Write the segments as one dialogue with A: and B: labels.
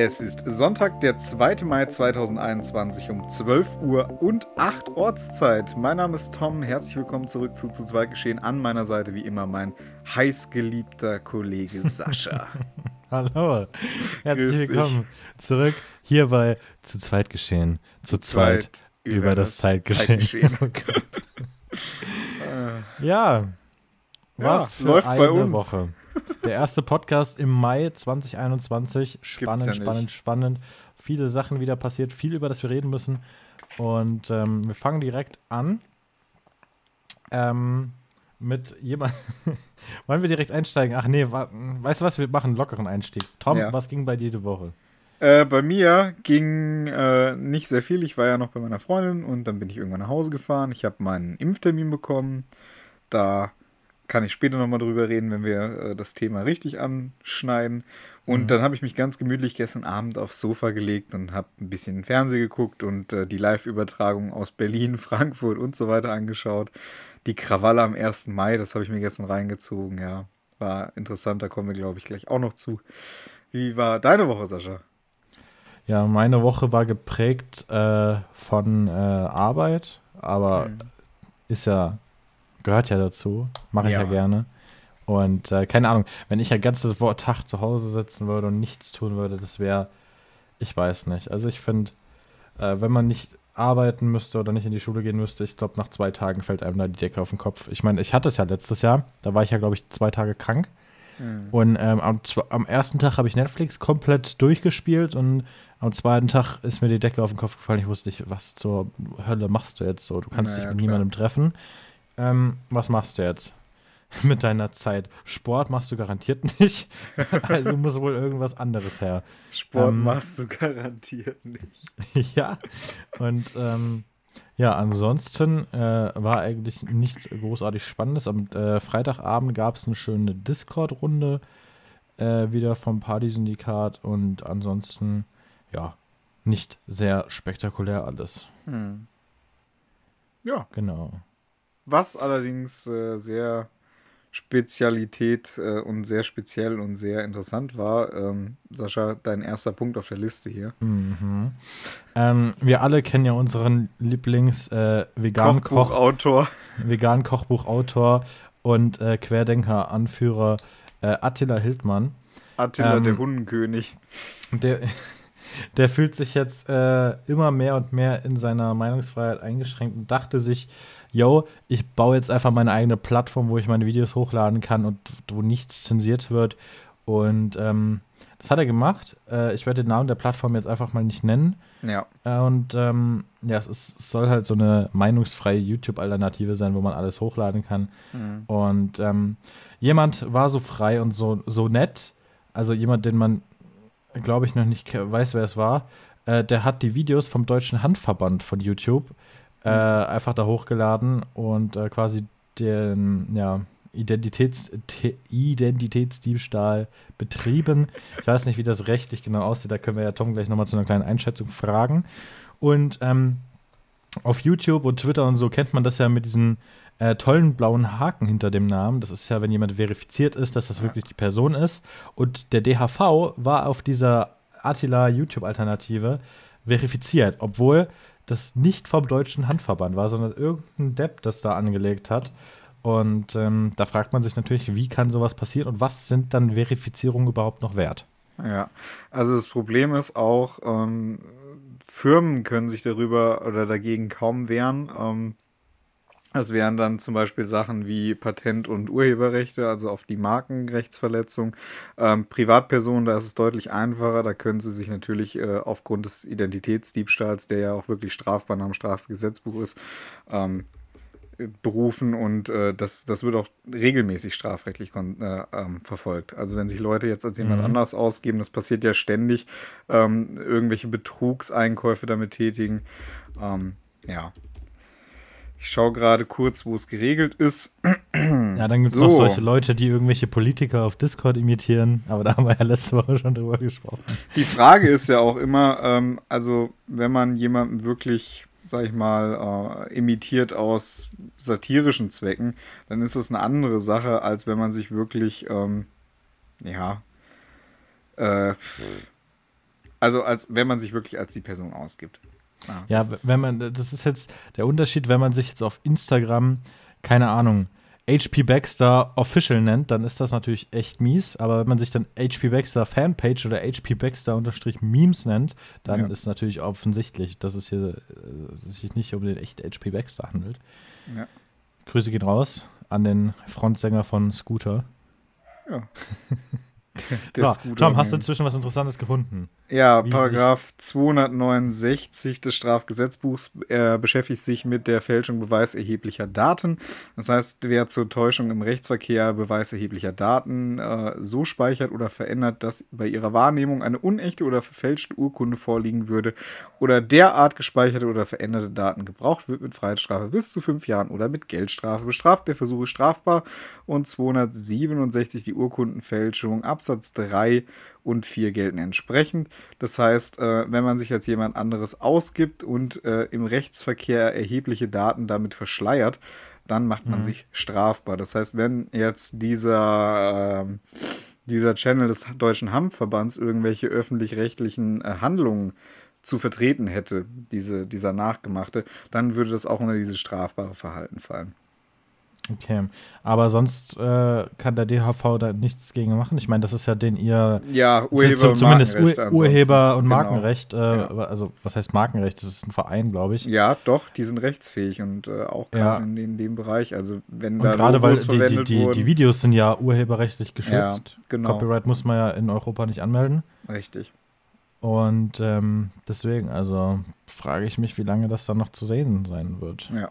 A: Es ist Sonntag, der 2. Mai 2021 um 12 Uhr und 8 Ortszeit. Mein Name ist Tom. Herzlich willkommen zurück zu Zu zweit geschehen. An meiner Seite wie immer mein heißgeliebter Kollege Sascha.
B: Hallo, herzlich willkommen zurück hier bei Zu zweit geschehen. Zu zweit, zweit über, über, das, das Zeitgeschehen. Zeitgeschehen. Oh ja, was ja, für läuft eine bei uns. Woche. Der erste Podcast im Mai 2021. Spannend, ja spannend, spannend. Viele Sachen wieder passiert, viel über das wir reden müssen. Und ähm, wir fangen direkt an. Ähm, mit jemand. Wollen wir direkt einsteigen? Ach nee, weißt du was? Wir machen einen lockeren Einstieg. Tom, ja. was ging bei dir die Woche?
A: Äh, bei mir ging äh, nicht sehr viel. Ich war ja noch bei meiner Freundin und dann bin ich irgendwann nach Hause gefahren. Ich habe meinen Impftermin bekommen. Da kann ich später nochmal drüber reden, wenn wir äh, das Thema richtig anschneiden. Und mhm. dann habe ich mich ganz gemütlich gestern Abend aufs Sofa gelegt und habe ein bisschen Fernsehen geguckt und äh, die Live-Übertragung aus Berlin, Frankfurt und so weiter angeschaut. Die Krawalle am 1. Mai, das habe ich mir gestern reingezogen, ja. War interessant, da kommen wir, glaube ich, gleich auch noch zu. Wie war deine Woche, Sascha?
B: Ja, meine Woche war geprägt äh, von äh, Arbeit, aber mhm. ist ja gehört ja dazu. Mache ich ja. ja, gerne. Und äh, keine Ahnung, wenn ich ein ganzes Tag zu Hause sitzen würde und nichts tun würde, das wäre, ich weiß nicht. Also ich finde, äh, wenn man nicht arbeiten müsste oder nicht in die Schule gehen müsste, ich glaube, nach zwei Tagen fällt einem da die Decke auf den Kopf. Ich meine, ich hatte es ja letztes Jahr, da war ich ja, glaube ich, zwei Tage krank. Mhm. Und ähm, am, am, ersten Tag habe ich Netflix komplett durchgespielt und am zweiten Tag ist mir die Decke auf den Kopf gefallen. Ich wusste nicht, was zur Hölle machst du jetzt so? Du kannst naja, dich mit klar. niemandem treffen. Ähm, was machst du jetzt mit deiner Zeit? Sport machst du garantiert nicht. also muss wohl irgendwas anderes her.
A: Sport ähm, machst du garantiert nicht.
B: ja. Und ähm, ja, ansonsten äh, war eigentlich nichts großartig Spannendes. Am äh, Freitagabend gab es eine schöne Discord-Runde äh, wieder vom Party-Syndikat und ansonsten, ja, nicht sehr spektakulär alles. Hm.
A: Ja. Genau. Was allerdings äh, sehr Spezialität äh, und sehr speziell und sehr interessant war. Ähm, Sascha, dein erster Punkt auf der Liste hier.
B: Mhm. Ähm, wir alle kennen ja unseren Lieblings-veganen äh,
A: Kochbuchautor.
B: Koch, vegan Kochbuchautor und äh, Querdenker-Anführer äh, Attila Hildmann.
A: Attila, ähm, der Hundenkönig.
B: Der, der fühlt sich jetzt äh, immer mehr und mehr in seiner Meinungsfreiheit eingeschränkt und dachte sich, yo, ich baue jetzt einfach meine eigene Plattform, wo ich meine Videos hochladen kann und wo nichts zensiert wird. Und ähm, das hat er gemacht. Äh, ich werde den Namen der Plattform jetzt einfach mal nicht nennen.
A: Ja.
B: Äh, und ähm, ja, es, ist, es, soll halt so eine meinungsfreie YouTube-Alternative sein, wo man alles hochladen kann. Mhm. Und ähm, jemand war so frei und so, so nett, also jemand, den man, glaube ich, noch nicht weiß, wer es war, äh, der hat die Videos vom Deutschen Handverband von YouTube äh, einfach da hochgeladen und äh, quasi den ja, Identitäts Identitätsdiebstahl betrieben. Ich weiß nicht, wie das rechtlich genau aussieht, da können wir ja Tom gleich nochmal zu einer kleinen Einschätzung fragen. Und ähm, auf YouTube und Twitter und so kennt man das ja mit diesen äh, tollen blauen Haken hinter dem Namen. Das ist ja, wenn jemand verifiziert ist, dass das wirklich die Person ist. Und der DHV war auf dieser Attila YouTube-Alternative verifiziert, obwohl das nicht vom Deutschen Handverband war, sondern irgendein Depp das da angelegt hat. Und ähm, da fragt man sich natürlich, wie kann sowas passieren und was sind dann Verifizierungen überhaupt noch wert?
A: Ja, also das Problem ist auch, ähm, Firmen können sich darüber oder dagegen kaum wehren. Ähm, das wären dann zum Beispiel Sachen wie Patent- und Urheberrechte, also auf die Markenrechtsverletzung. Ähm, Privatpersonen, da ist es deutlich einfacher. Da können sie sich natürlich äh, aufgrund des Identitätsdiebstahls, der ja auch wirklich strafbar nach dem Strafgesetzbuch ist, ähm, berufen und äh, das, das wird auch regelmäßig strafrechtlich äh, ähm, verfolgt. Also wenn sich Leute jetzt als jemand mhm. anders ausgeben, das passiert ja ständig, ähm, irgendwelche Betrugseinkäufe damit tätigen. Ähm, ja, ich schaue gerade kurz, wo es geregelt ist.
B: Ja, dann gibt es so. noch solche Leute, die irgendwelche Politiker auf Discord imitieren. Aber da haben wir ja letzte Woche schon drüber gesprochen.
A: Die Frage ist ja auch immer, ähm, also wenn man jemanden wirklich, sag ich mal, äh, imitiert aus satirischen Zwecken, dann ist das eine andere Sache, als wenn man sich wirklich, ähm, ja, äh, Also als wenn man sich wirklich als die Person ausgibt.
B: Ah, ja, wenn man, das ist jetzt der Unterschied, wenn man sich jetzt auf Instagram, keine Ahnung, HP Baxter Official nennt, dann ist das natürlich echt mies. Aber wenn man sich dann HP Baxter Fanpage oder HP Baxter unterstrich Memes nennt, dann ja. ist natürlich offensichtlich, dass es hier äh, sich nicht um den echten HP Baxter handelt. Ja. Grüße gehen raus an den Frontsänger von Scooter. Ja. so, Tom, hast du inzwischen was Interessantes gefunden?
A: Ja, Wie Paragraph 269 des Strafgesetzbuchs äh, beschäftigt sich mit der Fälschung beweiserheblicher Daten. Das heißt, wer zur Täuschung im Rechtsverkehr beweiserheblicher Daten äh, so speichert oder verändert, dass bei ihrer Wahrnehmung eine unechte oder verfälschte Urkunde vorliegen würde oder derart gespeicherte oder veränderte Daten gebraucht wird, mit Freiheitsstrafe bis zu fünf Jahren oder mit Geldstrafe bestraft. Der Versuch ist strafbar und 267 die Urkundenfälschung Absatz 3 und 4 gelten entsprechend. Das heißt, äh, wenn man sich als jemand anderes ausgibt und äh, im Rechtsverkehr erhebliche Daten damit verschleiert, dann macht man mhm. sich strafbar. Das heißt, wenn jetzt dieser, äh, dieser Channel des Deutschen Hampfverbands irgendwelche öffentlich-rechtlichen äh, Handlungen zu vertreten hätte, diese, dieser nachgemachte, dann würde das auch unter dieses strafbare Verhalten fallen.
B: Okay, aber sonst äh, kann der DHV da nichts gegen machen. Ich meine, das ist ja den ihr
A: ja Urheber
B: und zumindest Ur Urheber und genau. Markenrecht. Äh, ja. Also was heißt Markenrecht? Das ist ein Verein, glaube ich.
A: Ja, doch, die sind rechtsfähig und äh, auch gerade ja. in, in, dem Bereich. Also wenn
B: und da gerade weil die, die, die, die, Videos sind ja urheberrechtlich geschützt. Ja, genau. Copyright muss man ja in Europa nicht anmelden.
A: Richtig.
B: Und ähm, deswegen, also frage ich mich, wie lange das dann noch zu sehen sein wird.
A: Ja.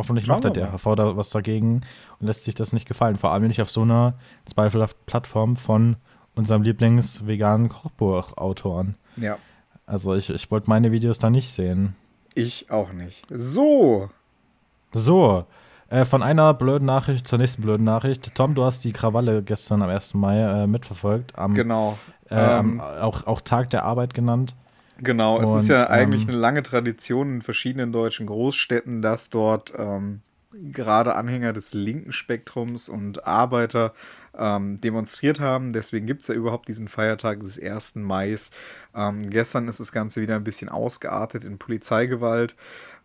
B: Hoffentlich macht der DHV da was dagegen und lässt sich das nicht gefallen. Vor allem nicht auf so einer zweifelhaften Plattform von unserem Lieblings-veganen Kochbuchautoren.
A: Ja.
B: Also ich, ich wollte meine Videos da nicht sehen.
A: Ich auch nicht. So.
B: So. Äh, von einer blöden Nachricht zur nächsten blöden Nachricht. Tom, du hast die Krawalle gestern am 1. Mai äh, mitverfolgt. Am,
A: genau.
B: Äh, ähm, auch, auch Tag der Arbeit genannt.
A: Genau, und, es ist ja eigentlich ähm, eine lange Tradition in verschiedenen deutschen Großstädten, dass dort ähm, gerade Anhänger des linken Spektrums und Arbeiter ähm, demonstriert haben. Deswegen gibt es ja überhaupt diesen Feiertag des 1. Mai. Ähm, gestern ist das Ganze wieder ein bisschen ausgeartet in Polizeigewalt.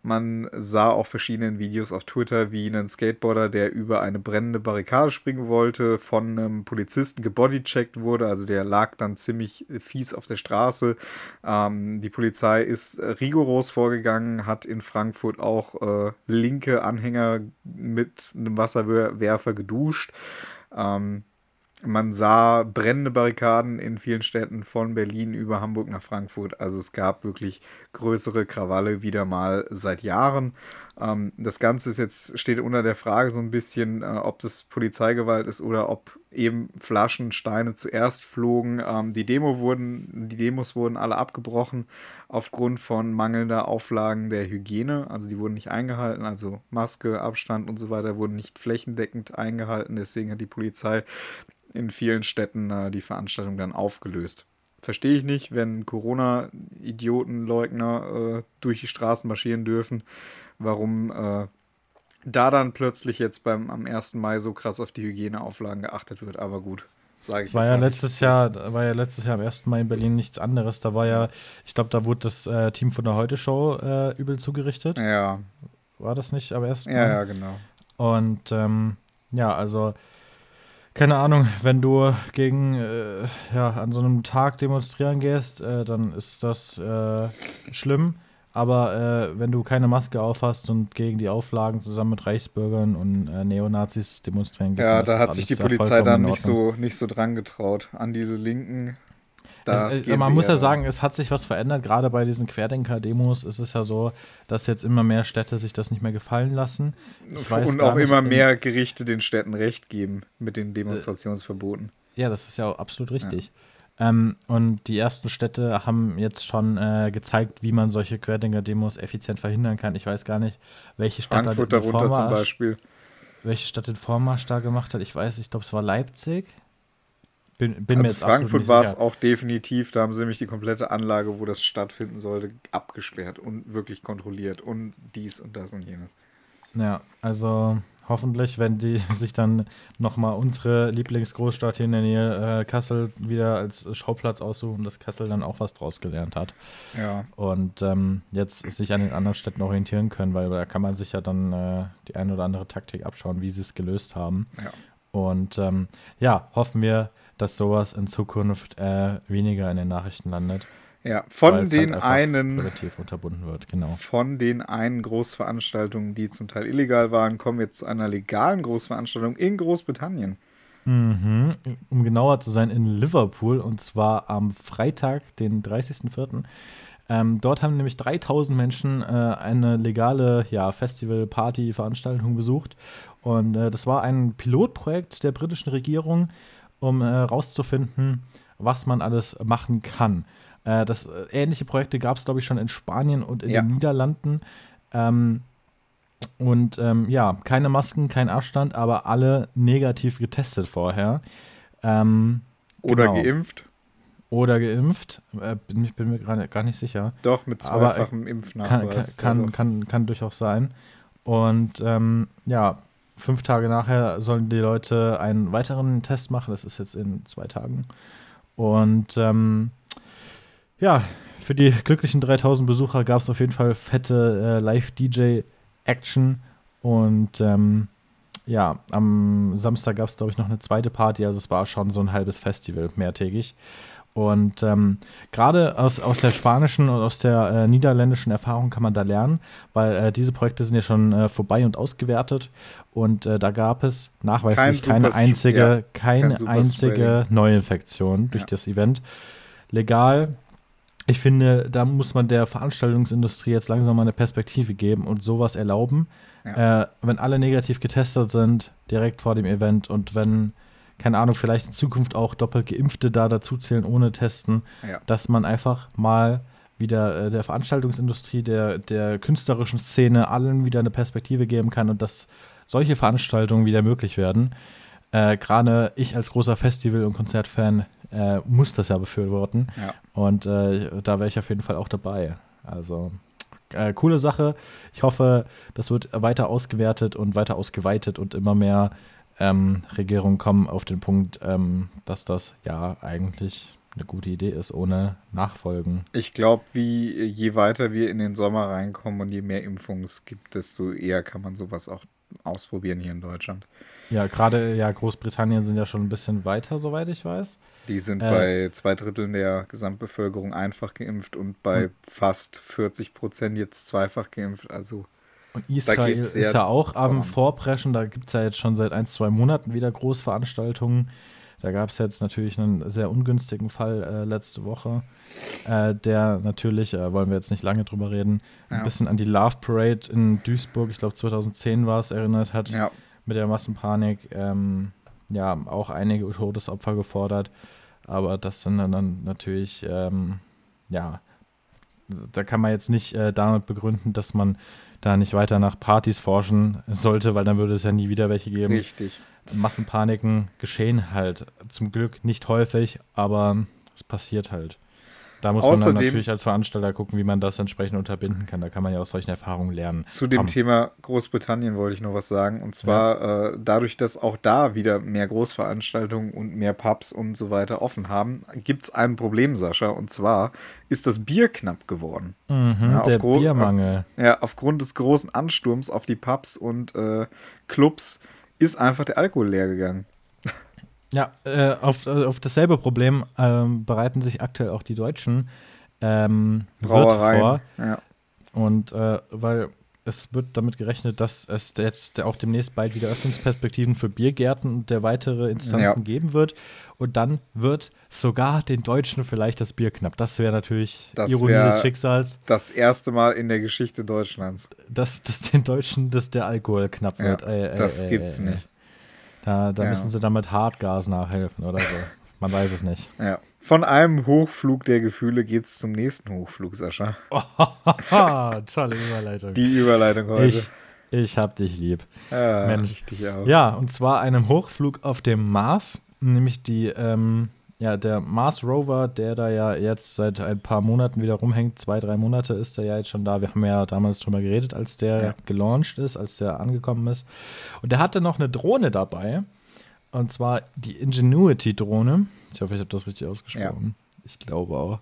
A: Man sah auch verschiedene Videos auf Twitter, wie ein Skateboarder, der über eine brennende Barrikade springen wollte, von einem Polizisten gebodycheckt wurde. Also der lag dann ziemlich fies auf der Straße. Ähm, die Polizei ist rigoros vorgegangen, hat in Frankfurt auch äh, linke Anhänger mit einem Wasserwerfer geduscht. Ähm, man sah brennende Barrikaden in vielen Städten von Berlin über Hamburg nach Frankfurt. Also es gab wirklich größere Krawalle wieder mal seit Jahren. Ähm, das Ganze ist jetzt, steht unter der Frage so ein bisschen, äh, ob das Polizeigewalt ist oder ob eben Flaschen, Steine zuerst flogen. Ähm, die, Demo wurden, die Demos wurden alle abgebrochen aufgrund von mangelnder Auflagen der Hygiene. Also die wurden nicht eingehalten, also Maske, Abstand und so weiter wurden nicht flächendeckend eingehalten. Deswegen hat die Polizei in vielen Städten äh, die Veranstaltung dann aufgelöst. Verstehe ich nicht, wenn Corona-Idioten-Leugner äh, durch die Straßen marschieren dürfen, warum äh, da dann plötzlich jetzt beim am 1. Mai so krass auf die Hygieneauflagen geachtet wird. Aber gut,
B: sage ich. Es war ja letztes Jahr, war ja letztes Jahr am 1. Mai in Berlin nichts anderes. Da war ja, ich glaube, da wurde das äh, Team von der Heute Show äh, übel zugerichtet.
A: Ja.
B: War das nicht am 1.
A: Mai? Ja, ja, genau.
B: Und ähm, ja, also keine Ahnung, wenn du gegen, äh, ja, an so einem Tag demonstrieren gehst, äh, dann ist das äh, schlimm. Aber äh, wenn du keine Maske aufhast und gegen die Auflagen zusammen mit Reichsbürgern und äh, Neonazis demonstrieren
A: gehst, ja, da hat sich die Polizei dann nicht so, nicht so dran getraut an diese linken
B: da äh, man muss ja sagen, es hat sich was verändert. Gerade bei diesen Querdenker-Demos ist es ja so, dass jetzt immer mehr Städte sich das nicht mehr gefallen lassen.
A: und auch immer mehr Gerichte den Städten Recht geben mit den Demonstrationsverboten.
B: Ja, das ist ja absolut richtig. Ja. Ähm, und die ersten Städte haben jetzt schon äh, gezeigt, wie man solche Querdenker-Demos effizient verhindern kann. Ich weiß gar nicht, welche Stadt
A: Frankfurt darunter zum Beispiel.
B: Welche Stadt den Vormarsch da gemacht hat. Ich weiß, ich glaube, es war Leipzig.
A: Bin, bin also Frankfurt war es auch definitiv, da haben sie nämlich die komplette Anlage, wo das stattfinden sollte, abgesperrt und wirklich kontrolliert und dies und das und jenes.
B: Ja, also hoffentlich, wenn die sich dann nochmal unsere Lieblingsgroßstadt hier in der Nähe, äh, Kassel, wieder als Schauplatz aussuchen, dass Kassel dann auch was draus gelernt hat.
A: Ja.
B: Und ähm, jetzt sich an den anderen Städten orientieren können, weil da kann man sich ja dann äh, die eine oder andere Taktik abschauen, wie sie es gelöst haben.
A: Ja.
B: Und ähm, ja, hoffen wir, dass sowas in Zukunft äh, weniger in den Nachrichten landet.
A: Ja, von den halt einen
B: relativ unterbunden wird, genau.
A: Von den einen Großveranstaltungen, die zum Teil illegal waren, kommen wir zu einer legalen Großveranstaltung in Großbritannien.
B: Mhm. Um genauer zu sein, in Liverpool und zwar am Freitag, den 30.04. Ähm, dort haben nämlich 3000 Menschen äh, eine legale ja, Festival, Party, Veranstaltung besucht. Und äh, das war ein Pilotprojekt der britischen Regierung, um herauszufinden, äh, was man alles machen kann. Äh, das, äh, ähnliche Projekte gab es, glaube ich, schon in Spanien und in ja. den Niederlanden. Ähm, und ähm, ja, keine Masken, kein Abstand, aber alle negativ getestet vorher. Ähm,
A: Oder genau. geimpft.
B: Oder geimpft. Äh, bin, ich bin mir gerade gar nicht sicher.
A: Doch, mit zweifachem Impfnachweis.
B: Kann, kann, kann, kann, kann durchaus sein. Und ähm, ja, fünf Tage nachher sollen die Leute einen weiteren Test machen. Das ist jetzt in zwei Tagen. Und ähm, ja, für die glücklichen 3000 Besucher gab es auf jeden Fall fette äh, Live-DJ-Action. Und ähm, ja, am Samstag gab es, glaube ich, noch eine zweite Party. Also es war schon so ein halbes Festival, mehrtägig. Und ähm, gerade aus, aus der spanischen und aus der äh, niederländischen Erfahrung kann man da lernen, weil äh, diese Projekte sind ja schon äh, vorbei und ausgewertet. Und äh, da gab es nachweislich kein keine einzige, ja, keine kein einzige Neuinfektion durch ja. das Event. Legal ich finde, da muss man der Veranstaltungsindustrie jetzt langsam mal eine Perspektive geben und sowas erlauben. Ja. Äh, wenn alle negativ getestet sind, direkt vor dem Event und wenn, keine Ahnung, vielleicht in Zukunft auch doppelt Geimpfte da dazuzählen ohne Testen, ja. dass man einfach mal wieder äh, der Veranstaltungsindustrie, der, der künstlerischen Szene allen wieder eine Perspektive geben kann und dass solche Veranstaltungen wieder möglich werden. Äh, Gerade ich als großer Festival- und Konzertfan äh, muss das ja befürworten. Ja. Und äh, da wäre ich auf jeden Fall auch dabei. Also äh, coole Sache. Ich hoffe, das wird weiter ausgewertet und weiter ausgeweitet und immer mehr ähm, Regierungen kommen auf den Punkt, ähm, dass das ja eigentlich eine gute Idee ist, ohne Nachfolgen.
A: Ich glaube, wie je weiter wir in den Sommer reinkommen und je mehr Impfungen es gibt, desto eher kann man sowas auch ausprobieren hier in Deutschland.
B: Ja, gerade ja, Großbritannien sind ja schon ein bisschen weiter, soweit ich weiß.
A: Die sind äh, bei zwei Dritteln der Gesamtbevölkerung einfach geimpft und bei hm. fast 40 Prozent jetzt zweifach geimpft. Also
B: und Israel ist ja auch am Vorpreschen. Da gibt es ja jetzt schon seit ein, zwei Monaten wieder Großveranstaltungen. Da gab es jetzt natürlich einen sehr ungünstigen Fall äh, letzte Woche, äh, der natürlich, äh, wollen wir jetzt nicht lange drüber reden, ja. ein bisschen an die Love Parade in Duisburg, ich glaube 2010 war es, erinnert hat. Ja mit der Massenpanik ähm, ja auch einige Todesopfer gefordert. Aber das sind dann natürlich, ähm, ja, da kann man jetzt nicht äh, damit begründen, dass man da nicht weiter nach Partys forschen sollte, weil dann würde es ja nie wieder welche geben.
A: Richtig.
B: Massenpaniken geschehen halt zum Glück nicht häufig, aber es passiert halt. Da muss Außerdem, man dann natürlich als Veranstalter gucken, wie man das entsprechend unterbinden kann. Da kann man ja aus solchen Erfahrungen lernen.
A: Zu dem um, Thema Großbritannien wollte ich noch was sagen. Und zwar ja. äh, dadurch, dass auch da wieder mehr Großveranstaltungen und mehr Pubs und so weiter offen haben, gibt es ein Problem, Sascha. Und zwar ist das Bier knapp geworden.
B: Mhm, ja, der Biermangel.
A: Ja, aufgrund des großen Ansturms auf die Pubs und äh, Clubs ist einfach der Alkohol leer gegangen.
B: Ja, äh, auf, äh, auf dasselbe Problem ähm, bereiten sich aktuell auch die deutschen ähm, Brauereien vor. Ja. Und äh, weil es wird damit gerechnet, dass es jetzt auch demnächst bald wieder Öffnungsperspektiven für Biergärten und der weitere Instanzen ja. geben wird. Und dann wird sogar den Deutschen vielleicht das Bier knapp. Das wäre natürlich
A: das Ironie des Schicksals. Das erste Mal in der Geschichte Deutschlands.
B: Dass, dass den Deutschen dass der Alkohol knapp wird.
A: Ja, ey, ey, das gibt's nicht.
B: Da, da ja. müssen sie dann mit Hartgas nachhelfen oder so. Man weiß es nicht.
A: Ja. Von einem Hochflug der Gefühle geht es zum nächsten Hochflug, Sascha.
B: Tolle Überleitung.
A: Die Überleitung heute.
B: Ich, ich hab dich lieb.
A: Ja, Mensch. Ich dich auch.
B: Ja, und zwar einem Hochflug auf dem Mars, nämlich die ähm, ja, der Mars Rover, der da ja jetzt seit ein paar Monaten wieder rumhängt, zwei, drei Monate ist er ja jetzt schon da. Wir haben ja damals drüber geredet, als der ja. gelauncht ist, als der angekommen ist. Und der hatte noch eine Drohne dabei. Und zwar die Ingenuity-Drohne. Ich hoffe, ich habe das richtig ausgesprochen. Ja. Ich glaube auch.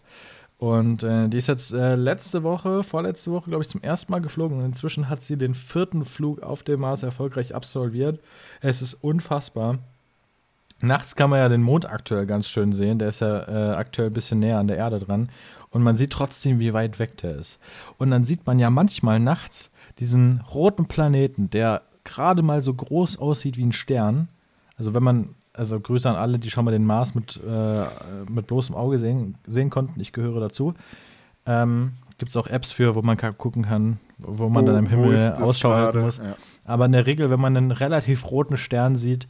B: Und äh, die ist jetzt äh, letzte Woche, vorletzte Woche, glaube ich, zum ersten Mal geflogen. Und inzwischen hat sie den vierten Flug auf dem Mars erfolgreich absolviert. Es ist unfassbar. Nachts kann man ja den Mond aktuell ganz schön sehen. Der ist ja äh, aktuell ein bisschen näher an der Erde dran. Und man sieht trotzdem, wie weit weg der ist. Und dann sieht man ja manchmal nachts diesen roten Planeten, der gerade mal so groß aussieht wie ein Stern. Also wenn man, also Grüße an alle, die schon mal den Mars mit, äh, mit bloßem Auge sehen, sehen konnten. Ich gehöre dazu. Ähm, Gibt es auch Apps für, wo man gucken kann, wo man wo, dann im Himmel Ausschau halten muss. Ja. Aber in der Regel, wenn man einen relativ roten Stern sieht,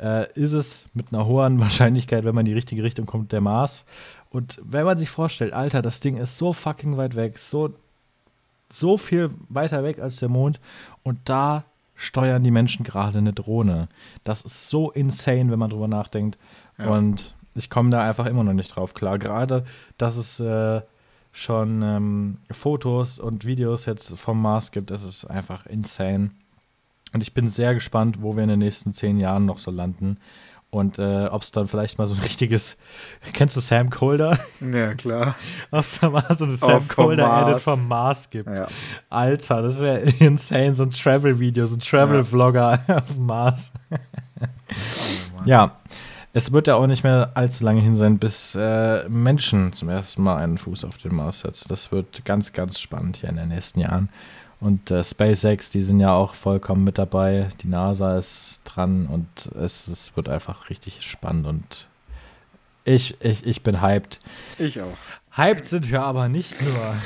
B: äh, ist es mit einer hohen Wahrscheinlichkeit, wenn man in die richtige Richtung kommt, der Mars. Und wenn man sich vorstellt, Alter, das Ding ist so fucking weit weg, so, so viel weiter weg als der Mond und da steuern die Menschen gerade eine Drohne. Das ist so insane, wenn man drüber nachdenkt. Ja. Und ich komme da einfach immer noch nicht drauf klar. Gerade, dass es äh, schon ähm, Fotos und Videos jetzt vom Mars gibt, das ist einfach insane. Und ich bin sehr gespannt, wo wir in den nächsten zehn Jahren noch so landen. Und äh, ob es dann vielleicht mal so ein richtiges. Kennst du Sam Colder?
A: Ja, klar.
B: ob es da mal so eine Sam Colder-Edit vom Mars gibt. Ja. Alter, das wäre insane. So ein Travel-Video, so ein Travel-Vlogger ja. auf dem Mars. oh, ja. Es wird ja auch nicht mehr allzu lange hin sein, bis äh, Menschen zum ersten Mal einen Fuß auf den Mars setzen. Das wird ganz, ganz spannend hier in den nächsten Jahren. Und äh, SpaceX, die sind ja auch vollkommen mit dabei. Die NASA ist dran und es, es wird einfach richtig spannend und ich, ich, ich bin hyped.
A: Ich auch.
B: Hyped sind wir aber nicht nur.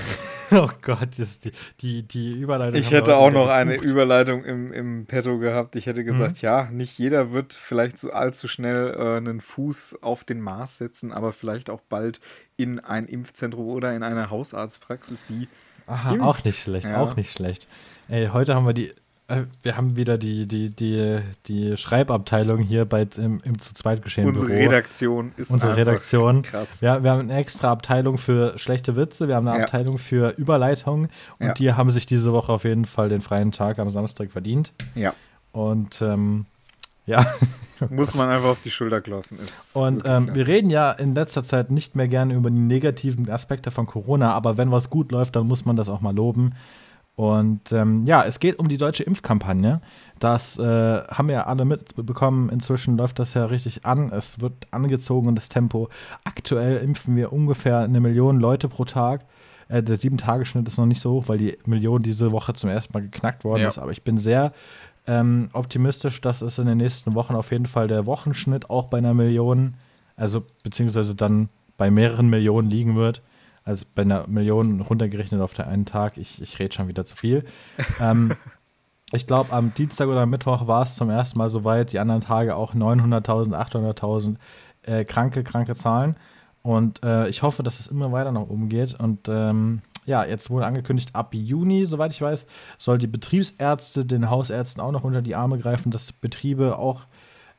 B: oh Gott, ist die, die, die Überleitung.
A: Ich hätte auch noch eine Überleitung im, im Petto gehabt. Ich hätte gesagt, mhm. ja, nicht jeder wird vielleicht so allzu schnell äh, einen Fuß auf den Mars setzen, aber vielleicht auch bald in ein Impfzentrum oder in eine Hausarztpraxis, die
B: Aha, Impft. auch nicht schlecht, ja. auch nicht schlecht. Ey, heute haben wir die, äh, wir haben wieder die, die, die, die Schreibabteilung hier bei, im, im zu zweit geschehen.
A: Unsere Büro. Redaktion ist
B: Unsere Redaktion. Krass. Ja, wir haben eine extra Abteilung für schlechte Witze, wir haben eine ja. Abteilung für Überleitung und ja. die haben sich diese Woche auf jeden Fall den freien Tag am Samstag verdient.
A: Ja.
B: Und ähm, ja.
A: Muss man einfach auf die Schulter klopfen.
B: Ist und ähm, wir reden ja in letzter Zeit nicht mehr gerne über die negativen Aspekte von Corona, aber wenn was gut läuft, dann muss man das auch mal loben. Und ähm, ja, es geht um die deutsche Impfkampagne. Das äh, haben ja alle mitbekommen. Inzwischen läuft das ja richtig an. Es wird angezogen und das Tempo. Aktuell impfen wir ungefähr eine Million Leute pro Tag. Äh, der Sieben-Tage-Schnitt ist noch nicht so hoch, weil die Million diese Woche zum ersten Mal geknackt worden ja. ist. Aber ich bin sehr ähm, optimistisch, dass es in den nächsten Wochen auf jeden Fall der Wochenschnitt auch bei einer Million, also beziehungsweise dann bei mehreren Millionen liegen wird. Also bei einer Million runtergerechnet auf den einen Tag. Ich, ich rede schon wieder zu viel. ähm, ich glaube, am Dienstag oder Mittwoch war es zum ersten Mal soweit. Die anderen Tage auch 900.000, 800.000 äh, kranke, kranke Zahlen. Und äh, ich hoffe, dass es immer weiter nach oben geht. Und ähm, ja, jetzt wurde angekündigt, ab Juni, soweit ich weiß, soll die Betriebsärzte den Hausärzten auch noch unter die Arme greifen, dass Betriebe auch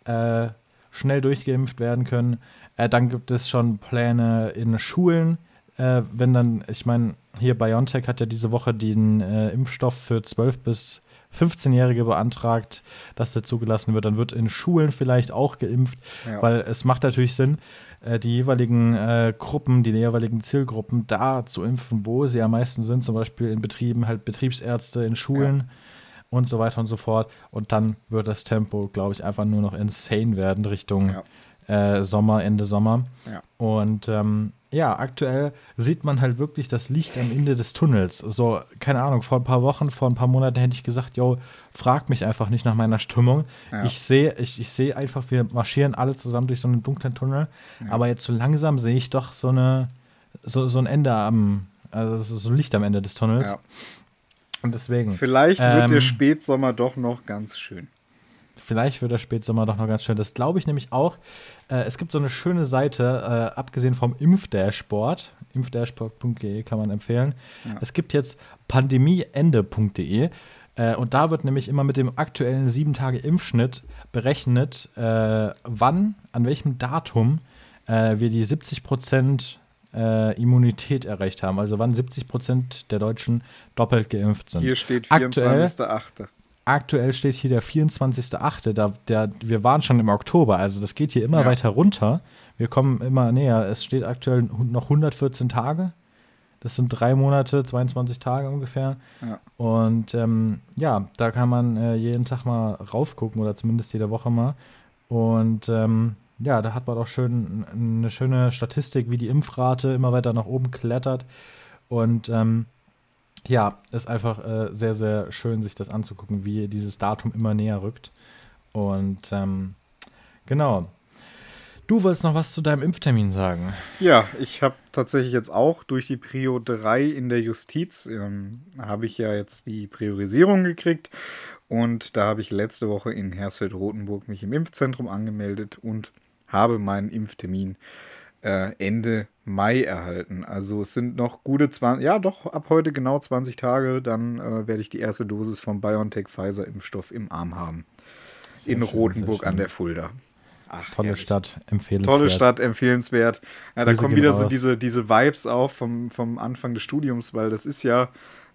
B: äh, schnell durchgeimpft werden können. Äh, dann gibt es schon Pläne in Schulen, äh, wenn dann, ich meine, hier BioNTech hat ja diese Woche den äh, Impfstoff für 12- bis 15-Jährige beantragt, dass der zugelassen wird. Dann wird in Schulen vielleicht auch geimpft, ja. weil es macht natürlich Sinn, äh, die jeweiligen äh, Gruppen, die jeweiligen Zielgruppen da zu impfen, wo sie am meisten sind, zum Beispiel in Betrieben, halt Betriebsärzte, in Schulen ja. und so weiter und so fort. Und dann wird das Tempo, glaube ich, einfach nur noch insane werden Richtung ja. äh, Sommer, Ende Sommer. Ja. Und ähm, ja, aktuell sieht man halt wirklich das Licht am Ende des Tunnels. So, keine Ahnung, vor ein paar Wochen, vor ein paar Monaten hätte ich gesagt, yo, frag mich einfach nicht nach meiner Stimmung. Ja. Ich sehe ich, ich seh einfach, wir marschieren alle zusammen durch so einen dunklen Tunnel. Ja. Aber jetzt so langsam sehe ich doch so eine, so, so ein Ende am, also so ein Licht am Ende des Tunnels. Ja. Und deswegen.
A: Vielleicht wird ähm, der Spätsommer doch noch ganz schön.
B: Vielleicht wird der Spätsommer doch noch ganz schön. Das glaube ich nämlich auch. Äh, es gibt so eine schöne Seite, äh, abgesehen vom Impfdashboard, impfdashboard.de kann man empfehlen. Ja. Es gibt jetzt pandemieende.de äh, und da wird nämlich immer mit dem aktuellen 7-Tage-Impfschnitt berechnet, äh, wann, an welchem Datum äh, wir die 70 Prozent äh, Immunität erreicht haben. Also wann 70 Prozent der Deutschen doppelt geimpft sind.
A: Hier steht 24.8.
B: Aktuell steht hier der 24.8. Da, der, wir waren schon im Oktober, also das geht hier immer ja. weiter runter. Wir kommen immer näher. Es steht aktuell noch 114 Tage. Das sind drei Monate, 22 Tage ungefähr. Ja. Und ähm, ja, da kann man äh, jeden Tag mal raufgucken oder zumindest jede Woche mal. Und ähm, ja, da hat man doch schön eine schöne Statistik, wie die Impfrate immer weiter nach oben klettert. Und ähm, ja, ist einfach äh, sehr, sehr schön, sich das anzugucken, wie dieses Datum immer näher rückt. Und ähm, genau. Du wolltest noch was zu deinem Impftermin sagen.
A: Ja, ich habe tatsächlich jetzt auch durch die Prio 3 in der Justiz, ähm, habe ich ja jetzt die Priorisierung gekriegt. Und da habe ich letzte Woche in Hersfeld-Rotenburg mich im Impfzentrum angemeldet und habe meinen Impftermin äh, Ende Mai erhalten. Also es sind noch gute 20, ja doch, ab heute genau 20 Tage, dann äh, werde ich die erste Dosis vom BioNTech Pfizer Impfstoff im Arm haben. Sehr in schön, Rotenburg an der Fulda.
B: Ach, Tolle herrlich. Stadt, empfehlenswert.
A: Tolle Stadt, empfehlenswert. Ja, da kommen wieder so diese, diese Vibes auf vom, vom Anfang des Studiums, weil das ist ja,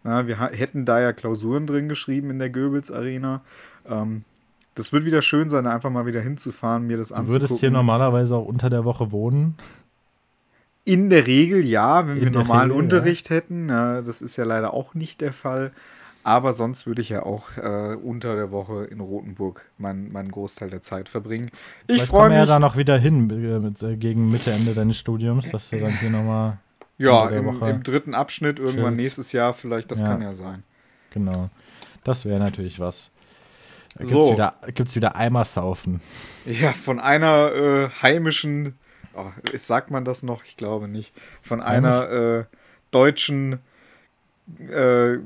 A: na, wir hätten da ja Klausuren drin geschrieben in der Goebbels Arena. Ähm, das wird wieder schön sein, einfach mal wieder hinzufahren, mir das
B: anzugucken. Du würdest hier normalerweise auch unter der Woche wohnen?
A: In der Regel ja, wenn In wir normalen Regel, Unterricht ja. hätten. Ja, das ist ja leider auch nicht der Fall. Aber sonst würde ich ja auch äh, unter der Woche in Rotenburg meinen mein Großteil der Zeit verbringen.
B: Ich freue mich. ja da noch wieder hin äh, mit, äh, gegen Mitte, Ende deines Studiums, dass du dann hier nochmal.
A: Ja, im, im, dritten Abschnitt irgendwann Schönes. nächstes Jahr vielleicht, das ja, kann ja sein.
B: Genau. Das wäre natürlich was. Da so. Gibt's wieder, gibt's wieder Eimersaufen.
A: Ja, von einer äh, heimischen, oh, sagt man das noch? Ich glaube nicht. Von einer äh, deutschen äh,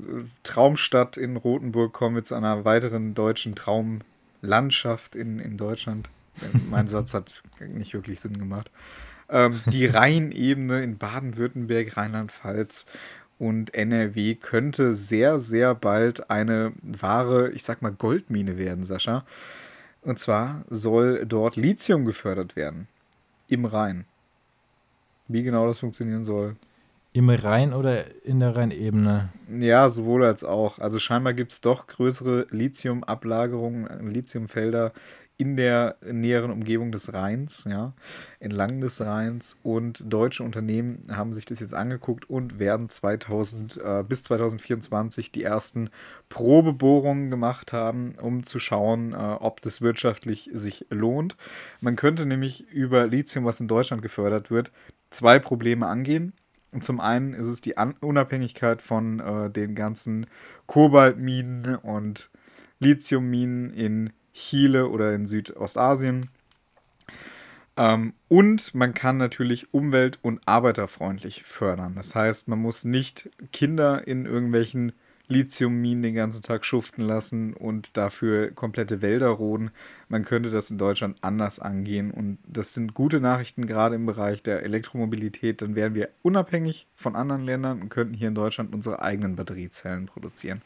A: Traumstadt in Rothenburg kommen wir zu einer weiteren deutschen Traumlandschaft in, in Deutschland. mein Satz hat nicht wirklich Sinn gemacht. Ähm, die Rheinebene in Baden-Württemberg, Rheinland-Pfalz und NRW könnte sehr, sehr bald eine wahre, ich sag mal, Goldmine werden, Sascha. Und zwar soll dort Lithium gefördert werden. Im Rhein. Wie genau das funktionieren soll.
B: Im Rhein oder in der Rheinebene?
A: Ja, sowohl als auch. Also scheinbar gibt es doch größere Lithiumablagerungen, Lithiumfelder in der näheren Umgebung des Rheins, ja, entlang des Rheins. Und deutsche Unternehmen haben sich das jetzt angeguckt und werden 2000 äh, bis 2024 die ersten Probebohrungen gemacht haben, um zu schauen, äh, ob das wirtschaftlich sich lohnt. Man könnte nämlich über Lithium, was in Deutschland gefördert wird, zwei Probleme angehen. Und zum einen ist es die An Unabhängigkeit von äh, den ganzen Kobaltminen und Lithiumminen in Chile oder in Südostasien. Ähm, und man kann natürlich umwelt- und arbeiterfreundlich fördern. Das heißt, man muss nicht Kinder in irgendwelchen Lithiumminen den ganzen Tag schuften lassen und dafür komplette Wälder roden. Man könnte das in Deutschland anders angehen und das sind gute Nachrichten gerade im Bereich der Elektromobilität. Dann wären wir unabhängig von anderen Ländern und könnten hier in Deutschland unsere eigenen Batteriezellen produzieren.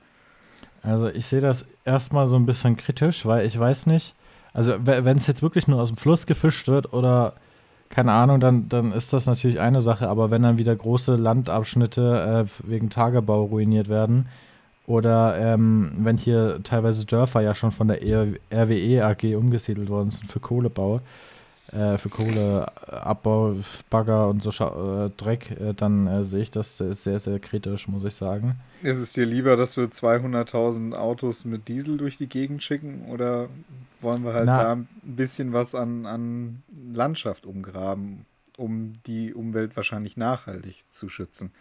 B: Also ich sehe das erstmal so ein bisschen kritisch, weil ich weiß nicht, also wenn es jetzt wirklich nur aus dem Fluss gefischt wird oder keine Ahnung, dann, dann ist das natürlich eine Sache, aber wenn dann wieder große Landabschnitte äh, wegen Tagebau ruiniert werden oder ähm, wenn hier teilweise Dörfer ja schon von der RWE AG umgesiedelt worden sind für Kohlebau, äh, für Kohleabbau, Bagger und so äh, Dreck, äh, dann äh, sehe ich das sehr, sehr kritisch, muss ich sagen.
A: Ist es dir lieber, dass wir 200.000 Autos mit Diesel durch die Gegend schicken oder wollen wir halt Na, da ein bisschen was an, an Landschaft umgraben, um die Umwelt wahrscheinlich nachhaltig zu schützen?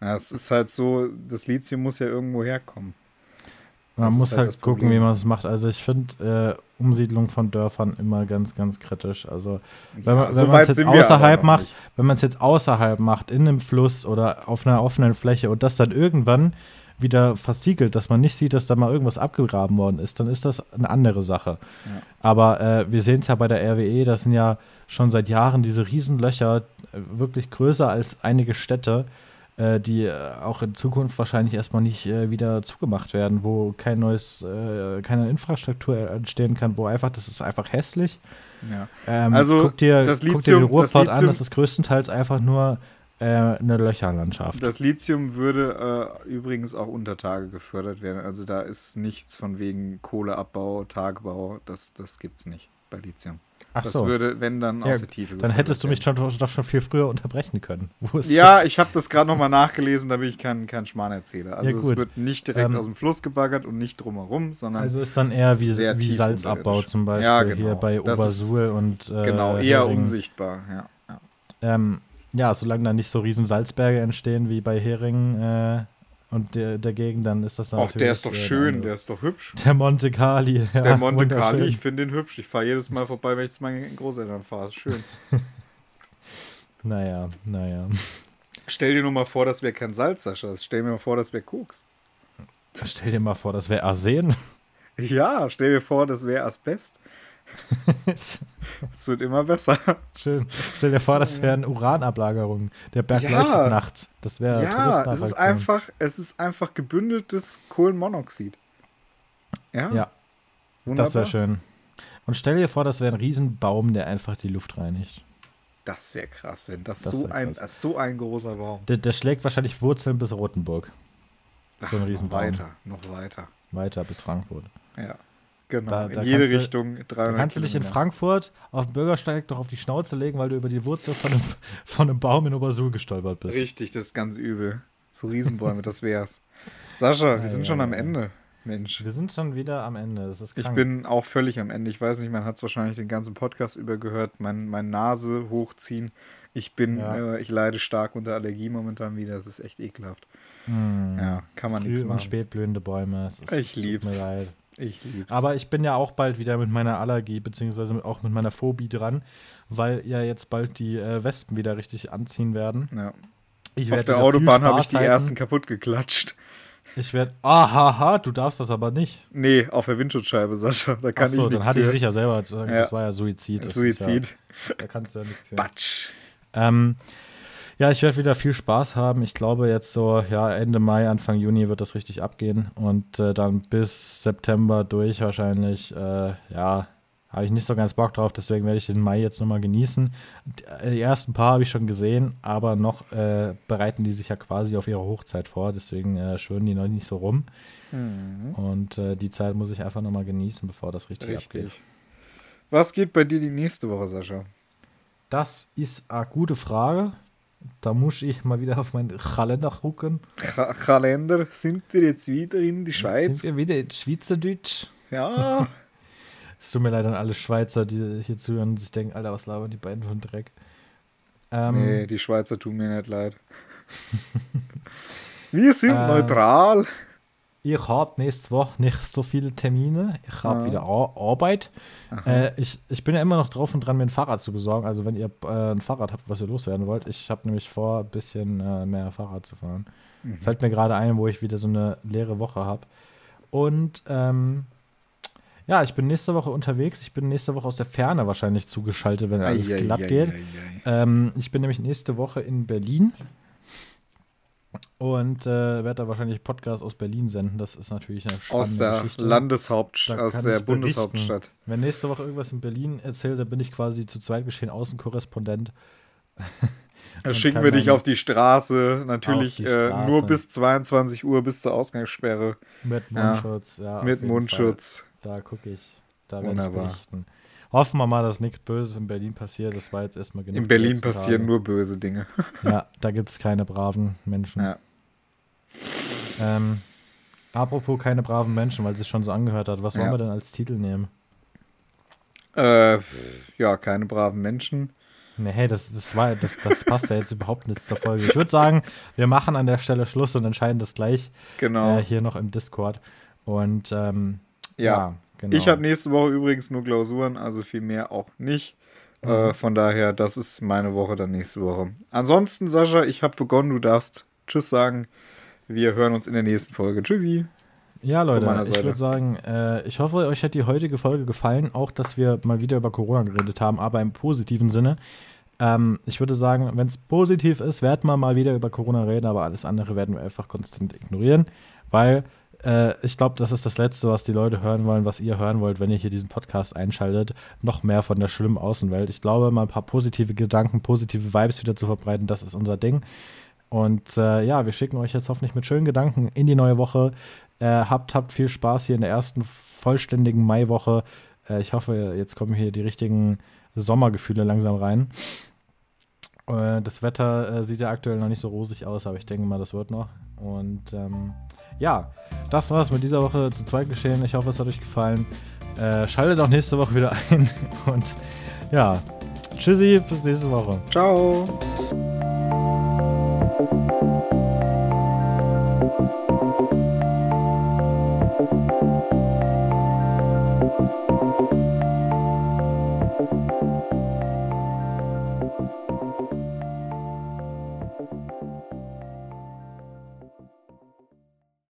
A: Es ist halt so, das Lithium muss ja irgendwo herkommen.
B: Man das muss halt, halt gucken, wie man es macht. Also ich finde äh, Umsiedlung von Dörfern immer ganz, ganz kritisch. Also wenn man ja, es jetzt außerhalb macht, nicht. wenn man es jetzt außerhalb macht, in einem Fluss oder auf einer offenen Fläche und das dann irgendwann wieder versiegelt, dass man nicht sieht, dass da mal irgendwas abgegraben worden ist, dann ist das eine andere Sache. Ja. Aber äh, wir sehen es ja bei der RWE, das sind ja schon seit Jahren diese Riesenlöcher, äh, wirklich größer als einige Städte, äh, die äh, auch in Zukunft wahrscheinlich erstmal nicht äh, wieder zugemacht werden, wo kein neues, äh, keine Infrastruktur entstehen kann, wo einfach, das ist einfach hässlich.
A: Ja.
B: Ähm,
A: Also,
B: guck dir,
A: das
B: guck dir den
A: Lithium- das
B: Ruhrpott an,
A: Lithium-
B: das ist größtenteils einfach nur äh, eine Löcherlandschaft.
A: Das Lithium würde äh, übrigens auch unter Tage gefördert werden. Also da ist nichts von wegen Kohleabbau, Tagebau. Das, das gibt's nicht bei Lithium.
B: Ach
A: das
B: so,
A: würde, wenn dann
B: Ja,
A: aus der Tiefe
B: dann hättest du mich schon, doch schon viel früher unterbrechen können.
A: Ja,
B: das?
A: ich habe das gerade nochmal nachgelesen, damit ich keinen kein Schmarrn erzähle. Also es wird nicht direkt
B: Ähm,
A: aus dem Fluss gebaggert und nicht drumherum, sondern
B: Also ist dann eher wie, wie Salzabbau zum Beispiel
A: Ja, genau.
B: hier bei Obersuhl und äh,
A: genau eher
B: Hering.
A: unsichtbar. Ja, ja.
B: Ähm, ja, solange da nicht so riesen Salzberge entstehen wie bei Hering äh, und der, dagegen, dann ist das
A: Auch der
B: natürlich,
A: ist doch schön, der ist doch hübsch.
B: Der Monte Carli. Ja,
A: Der Monte. Carli, ich finde den hübsch. Ich fahre jedes Mal vorbei, wenn ich zu meinen Großeltern fahre. Ist schön.
B: Naja, naja.
A: Stell dir nur mal vor, das wäre kein Salz, Sascha. Stell mir mal vor, das wäre Koks.
B: Stell dir mal vor, das wäre Arsen.
A: Ja, stell dir vor, das wäre Asbest. Es wird immer besser.
B: Schön. Stell dir vor, das wäre eine Uranablagerung. Der Berg
A: Ja.
B: leuchtet nachts. Das wäre
A: Ja, es ist einfach, es ist einfach gebündeltes Kohlenmonoxid. Ja,
B: Ja,
A: wunderbar.
B: das wäre schön. Und stell dir vor, das wäre ein Riesenbaum, der einfach die Luft reinigt.
A: Das wäre krass, wenn das,
B: Das
A: so, ein,
B: krass.
A: so ein großer Baum.
B: Der, der schlägt wahrscheinlich Wurzeln bis Rotenburg. So ein
A: Ach,
B: Riesenbaum.
A: Noch weiter, noch weiter.
B: Weiter bis Frankfurt.
A: Ja, genau.
B: Da-
A: in
B: da
A: jede
B: kannst du-
A: Richtung 300
B: Da kannst du dich in. Frankfurt auf dem Bürgersteig doch auf die Schnauze legen, weil du über die Wurzel von einem, von einem Baum in Obersuhl gestolpert bist.
A: Richtig, das ist ganz übel. So Riesenbäume, das wär's. Sascha, wir
B: Ja,
A: sind
B: ja,
A: schon am
B: ja.
A: Ende. Mensch.
B: Wir sind schon wieder am Ende. Das ist
A: Ich bin auch völlig am Ende. Ich weiß nicht, man hat es wahrscheinlich den ganzen Podcast über gehört. Mein, mein Nase hochziehen. Ich bin,
B: Ja.
A: äh, ich leide stark unter Allergie momentan wieder. Das ist echt ekelhaft.
B: Hm.
A: Ja, kann man nichts
B: Früh- und
A: machen.
B: spätblühende Bäume. Es ist,
A: Ich
B: es tut
A: lieb's.
B: Mir leid.
A: Ich lieb's.
B: Aber ich bin ja auch bald wieder mit meiner Allergie, beziehungsweise auch mit meiner Phobie dran, weil ja jetzt bald die äh, Wespen wieder richtig anziehen werden.
A: ja.
B: Ich
A: Auf der Autobahn habe ich die
B: halten.
A: ersten kaputt geklatscht.
B: Ich werde. Ahaha, du darfst das aber nicht.
A: Nee, auf der Windschutzscheibe, Sascha. Da kann
B: Achso,
A: ich
B: dann hatte ich sicher selber sagen,
A: Ja.
B: das war ja Suizid.
A: Suizid.
B: Ja, da kannst du ja nichts für.
A: Batsch.
B: Ähm, ja, ich werde wieder viel Spaß haben. Ich glaube, jetzt so, ja, Ende Mai, Anfang Juni wird das richtig abgehen. Und äh, dann bis September durch wahrscheinlich, äh, ja, habe ich nicht so ganz Bock drauf. Deswegen werde ich den Mai jetzt nochmal genießen. Die, äh, die ersten paar habe ich schon gesehen, aber noch äh, bereiten die sich ja quasi auf ihre Hochzeit vor. Deswegen äh, schwören die noch nicht so rum.
A: Mhm.
B: Und äh, die Zeit muss ich einfach nochmal genießen, bevor das richtig, abgeht.
A: Richtig. Was geht bei dir die nächste Woche, Sascha?
B: Das ist eine gute Frage. Da muss ich mal wieder auf meinen Kalender gucken.
A: Ka Kalender, sind wir jetzt wieder in die Schweiz?
B: Sind wir wieder in Schweizerdeutsch?
A: Ja.
B: Es tut mir leid an alle Schweizer, die hier zuhören und sich denken, Alter, was labern die beiden von Dreck. Ähm,
A: nee, die Schweizer tun mir nicht leid. wir sind
B: Ähm,
A: neutral.
B: Ich habe nächste Woche nicht so viele Termine. Ich habe
A: Ja.
B: wieder Ar Arbeit. Äh, ich, ich bin ja immer noch drauf und dran, mir ein Fahrrad zu besorgen. Also wenn ihr äh, ein Fahrrad habt, was ihr loswerden wollt. Ich habe nämlich vor, ein bisschen äh, mehr Fahrrad zu fahren.
A: Mhm.
B: Fällt mir gerade ein, wo ich wieder so eine leere Woche habe. Und ähm, ja, ich bin nächste Woche unterwegs. Ich bin nächste Woche aus der Ferne wahrscheinlich zugeschaltet, wenn alles
A: Ei,
B: glatt
A: ei,
B: geht.
A: ei.
B: Ähm, ich bin nämlich nächste Woche in Berlin und äh, werde da wahrscheinlich Podcast aus Berlin senden. Das ist natürlich eine spannende
A: Aus der
B: Geschichte.
A: Landeshauptstadt, aus der
B: ich berichten.
A: Bundeshauptstadt.
B: Wenn nächste Woche irgendwas in Berlin erzählt, dann bin ich quasi zu zweit geschehen Außenkorrespondent.
A: Da schicken wir dich auf die Straße. Natürlich
B: die
A: äh,
B: Straße.
A: nur bis 22 Uhr bis zur Ausgangssperre.
B: Mit
A: Ja.
B: Mundschutz. Ja, auf
A: mit Mundschutz.
B: Fall. Da gucke ich. Da werde ich berichten. Hoffen wir mal, dass nichts Böses in Berlin passiert. Das war jetzt erstmal genug.
A: In Berlin passieren
B: Tage.
A: nur böse Dinge.
B: Ja, da gibt es keine braven Menschen.
A: Ja.
B: Ähm, apropos keine braven Menschen, weil es sich schon so angehört hat. Was wollen
A: Ja.
B: wir denn als Titel nehmen?
A: Äh, ja, keine braven Menschen.
B: Nee, hey, das, das, war, das, das passt ja jetzt überhaupt nicht zur Folge. Ich würde sagen, wir machen an der Stelle Schluss und entscheiden das gleich
A: Genau.
B: äh, hier noch im Discord. Und ähm, ja.
A: Ja.
B: genau.
A: Ich habe nächste Woche übrigens nur Klausuren, also viel mehr auch nicht.
B: Mhm.
A: Äh, von daher, das ist meine Woche dann nächste Woche. Ansonsten, Sascha, ich habe begonnen. Du darfst Tschüss sagen. Wir hören uns in der nächsten Folge. Tschüssi.
B: Ja, Leute, ich würde sagen, äh, ich hoffe, euch hat die heutige Folge gefallen. Auch, dass wir mal wieder über Corona geredet haben, aber im positiven Sinne. Ähm, ich würde sagen, wenn es positiv ist, werden wir mal wieder über Corona reden, aber alles andere werden wir einfach konstant ignorieren, weil äh, ich glaube, das ist das Letzte, was die Leute hören wollen, was ihr hören wollt, wenn ihr hier diesen Podcast einschaltet. Noch mehr von der schlimmen Außenwelt. Ich glaube, mal ein paar positive Gedanken, positive Vibes wieder zu verbreiten, das ist unser Ding. Und äh, ja, wir schicken euch jetzt hoffentlich mit schönen Gedanken in die neue Woche. Äh, habt, habt viel Spaß hier in der ersten vollständigen Maiwoche. Äh, ich hoffe, jetzt kommen hier die richtigen Sommergefühle langsam rein. Äh, das Wetter äh, sieht ja aktuell noch nicht so rosig aus, aber ich denke mal, das wird noch. Und ähm, ja, das war's mit dieser Woche zu zweit geschehen. Ich hoffe, es hat euch gefallen. Äh, schaltet auch nächste Woche wieder ein. Und ja, tschüssi, bis nächste Woche.
A: Ciao.